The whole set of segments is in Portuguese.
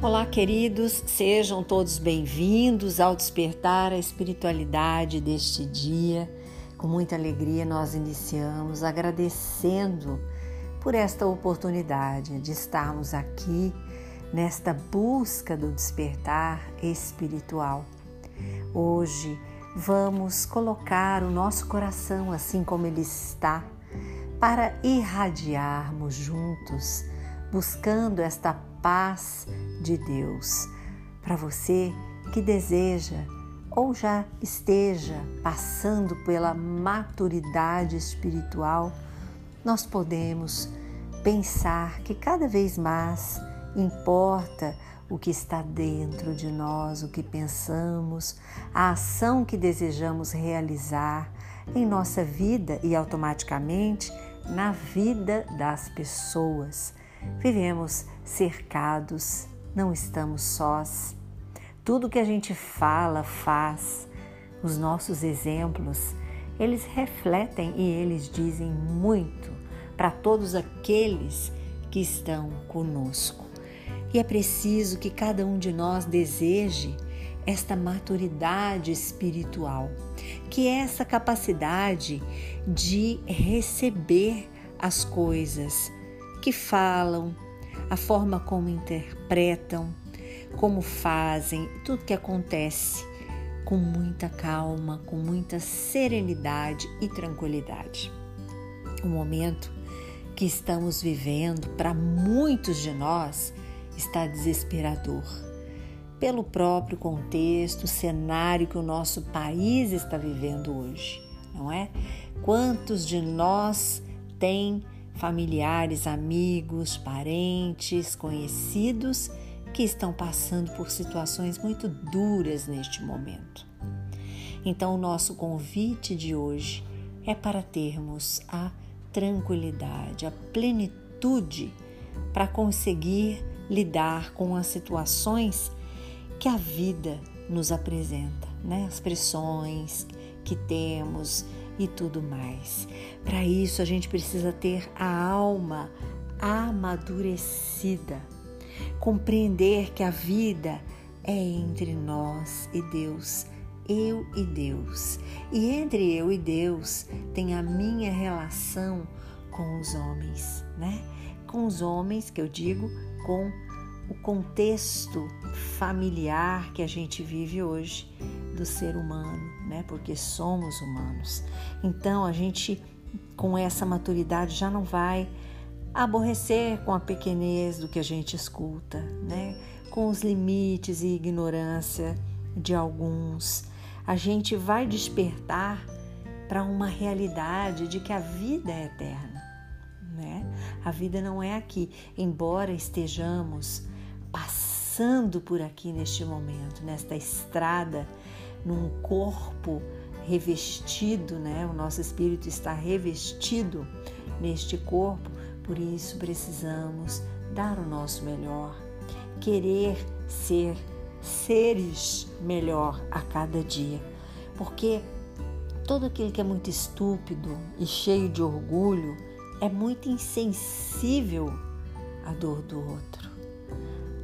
Olá, queridos, sejam todos bem-vindos ao despertar a espiritualidade deste dia. Com muita alegria, nós iniciamos agradecendo por esta oportunidade de estarmos aqui nesta busca do despertar espiritual. Hoje vamos colocar o nosso coração assim como ele está para irradiarmos juntos, buscando esta paz de Deus. Para você que deseja ou já esteja passando pela maturidade espiritual, nós podemos pensar que cada vez mais importa o que está dentro de nós, o que pensamos, a ação que desejamos realizar em nossa vida e automaticamente na vida das pessoas. Vivemos cercados, não estamos sós. Tudo que a gente fala, faz, os nossos exemplos, eles refletem e eles dizem muito para todos aqueles que estão conosco. E é preciso que cada um de nós deseje esta maturidade espiritual, que é essa capacidade de receber as coisas que falam, a forma como interpretam, como fazem, tudo que acontece com muita calma, com muita serenidade e tranquilidade. O momento que estamos vivendo, para muitos de nós, está desesperador. Pelo próprio contexto, cenário que o nosso país está vivendo hoje, não é? Quantos de nós têm familiares, amigos, parentes, conhecidos que estão passando por situações muito duras neste momento. Então, o nosso convite de hoje é para termos a tranquilidade, a plenitude para conseguir lidar com as situações que a vida nos apresenta, né? As pressões que temos, e tudo mais. Para isso, a gente precisa ter a alma amadurecida, compreender que a vida é entre nós e Deus, eu e Deus. E entre eu e Deus tem a minha relação com os homens, né? Com os homens, que eu digo, com o contexto familiar que a gente vive hoje do ser humano, né? Porque somos humanos. Então a gente com essa maturidade já não vai aborrecer com a pequenez do que a gente escuta, né? Com os limites e ignorância de alguns. A gente vai despertar para uma realidade de que a vida é eterna, né? A vida não é aqui, embora estejamos passando por aqui neste momento, nesta estrada, num corpo revestido, né? O nosso espírito está revestido neste corpo, por isso precisamos dar o nosso melhor, querer ser seres melhor a cada dia, porque todo aquele que é muito estúpido e cheio de orgulho é muito insensível à dor do outro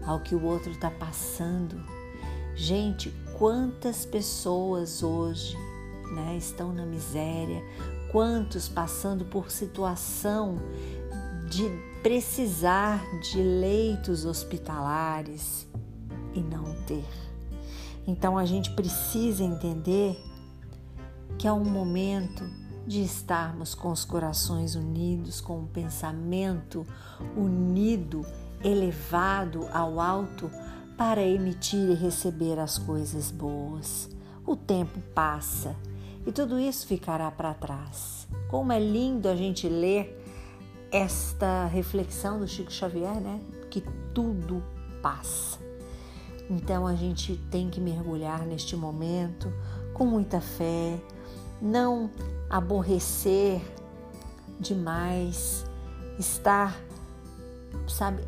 ao que o outro está passando. Gente, quantas pessoas hoje né, estão na miséria, quantos passando por situação de precisar de leitos hospitalares e não ter. Então a gente precisa entender que é um momento de estarmos com os corações unidos, com o pensamento unido elevado ao alto para emitir e receber as coisas boas. O tempo passa e tudo isso ficará para trás. Como é lindo a gente ler esta reflexão do Chico Xavier, né? Que tudo passa. Então a gente tem que mergulhar neste momento com muita fé, não aborrecer demais, estar sabe,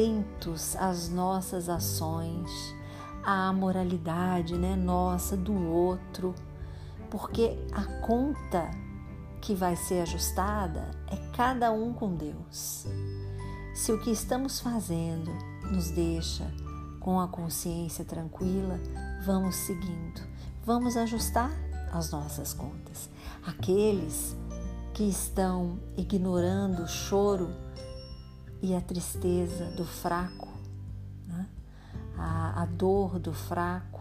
atentos às nossas ações, à moralidade, né, nossa, do outro, porque a conta que vai ser ajustada é cada um com Deus. Se o que estamos fazendo nos deixa com a consciência tranquila, vamos seguindo, vamos ajustar as nossas contas. Aqueles que estão ignorando o choro e a tristeza do fraco, né? a, a dor do fraco,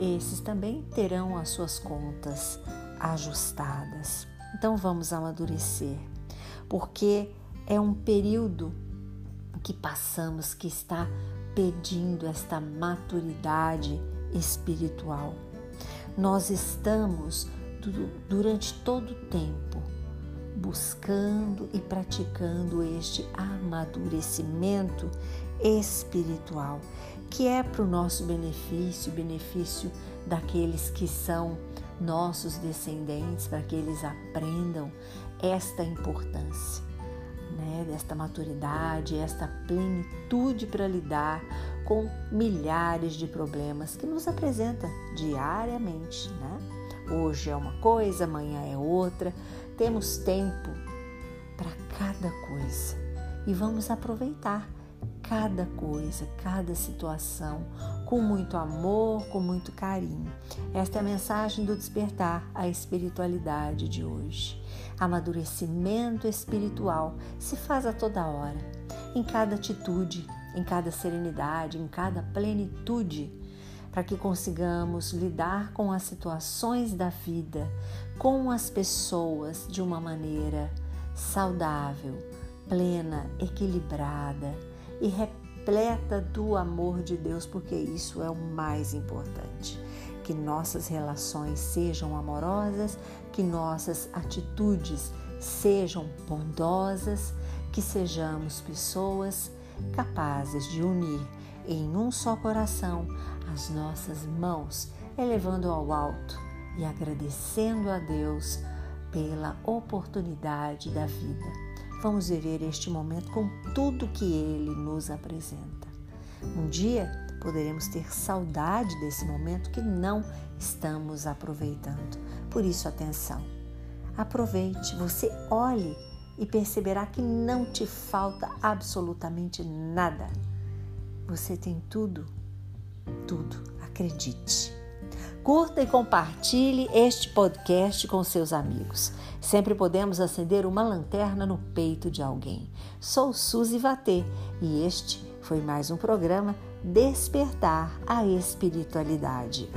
esses também terão as suas contas ajustadas. Então vamos amadurecer, porque é um período que passamos que está pedindo esta maturidade espiritual. Nós estamos durante todo o tempo buscando e praticando este amadurecimento espiritual, que é para o nosso benefício, benefício daqueles que são nossos descendentes, para que eles aprendam esta importância, né, desta maturidade, esta plenitude para lidar com milhares de problemas que nos apresenta diariamente, né? Hoje é uma coisa, amanhã é outra. Temos tempo para cada coisa e vamos aproveitar cada coisa, cada situação com muito amor, com muito carinho. Esta é a mensagem do despertar a espiritualidade de hoje. Amadurecimento espiritual se faz a toda hora, em cada atitude, em cada serenidade, em cada plenitude para que consigamos lidar com as situações da vida, com as pessoas de uma maneira saudável, plena, equilibrada e repleta do amor de Deus, porque isso é o mais importante. Que nossas relações sejam amorosas, que nossas atitudes sejam bondosas, que sejamos pessoas capazes de unir em um só coração as nossas mãos, elevando ao alto e agradecendo a Deus pela oportunidade da vida. Vamos viver este momento com tudo que Ele nos apresenta. Um dia poderemos ter saudade desse momento que não estamos aproveitando. Por isso, atenção. Aproveite, você olhe e perceberá que não te falta absolutamente nada. Você tem tudo tudo, acredite. Curta e compartilhe este podcast com seus amigos. Sempre podemos acender uma lanterna no peito de alguém. Sou Suzy Vatê e este foi mais um programa Despertar a Espiritualidade.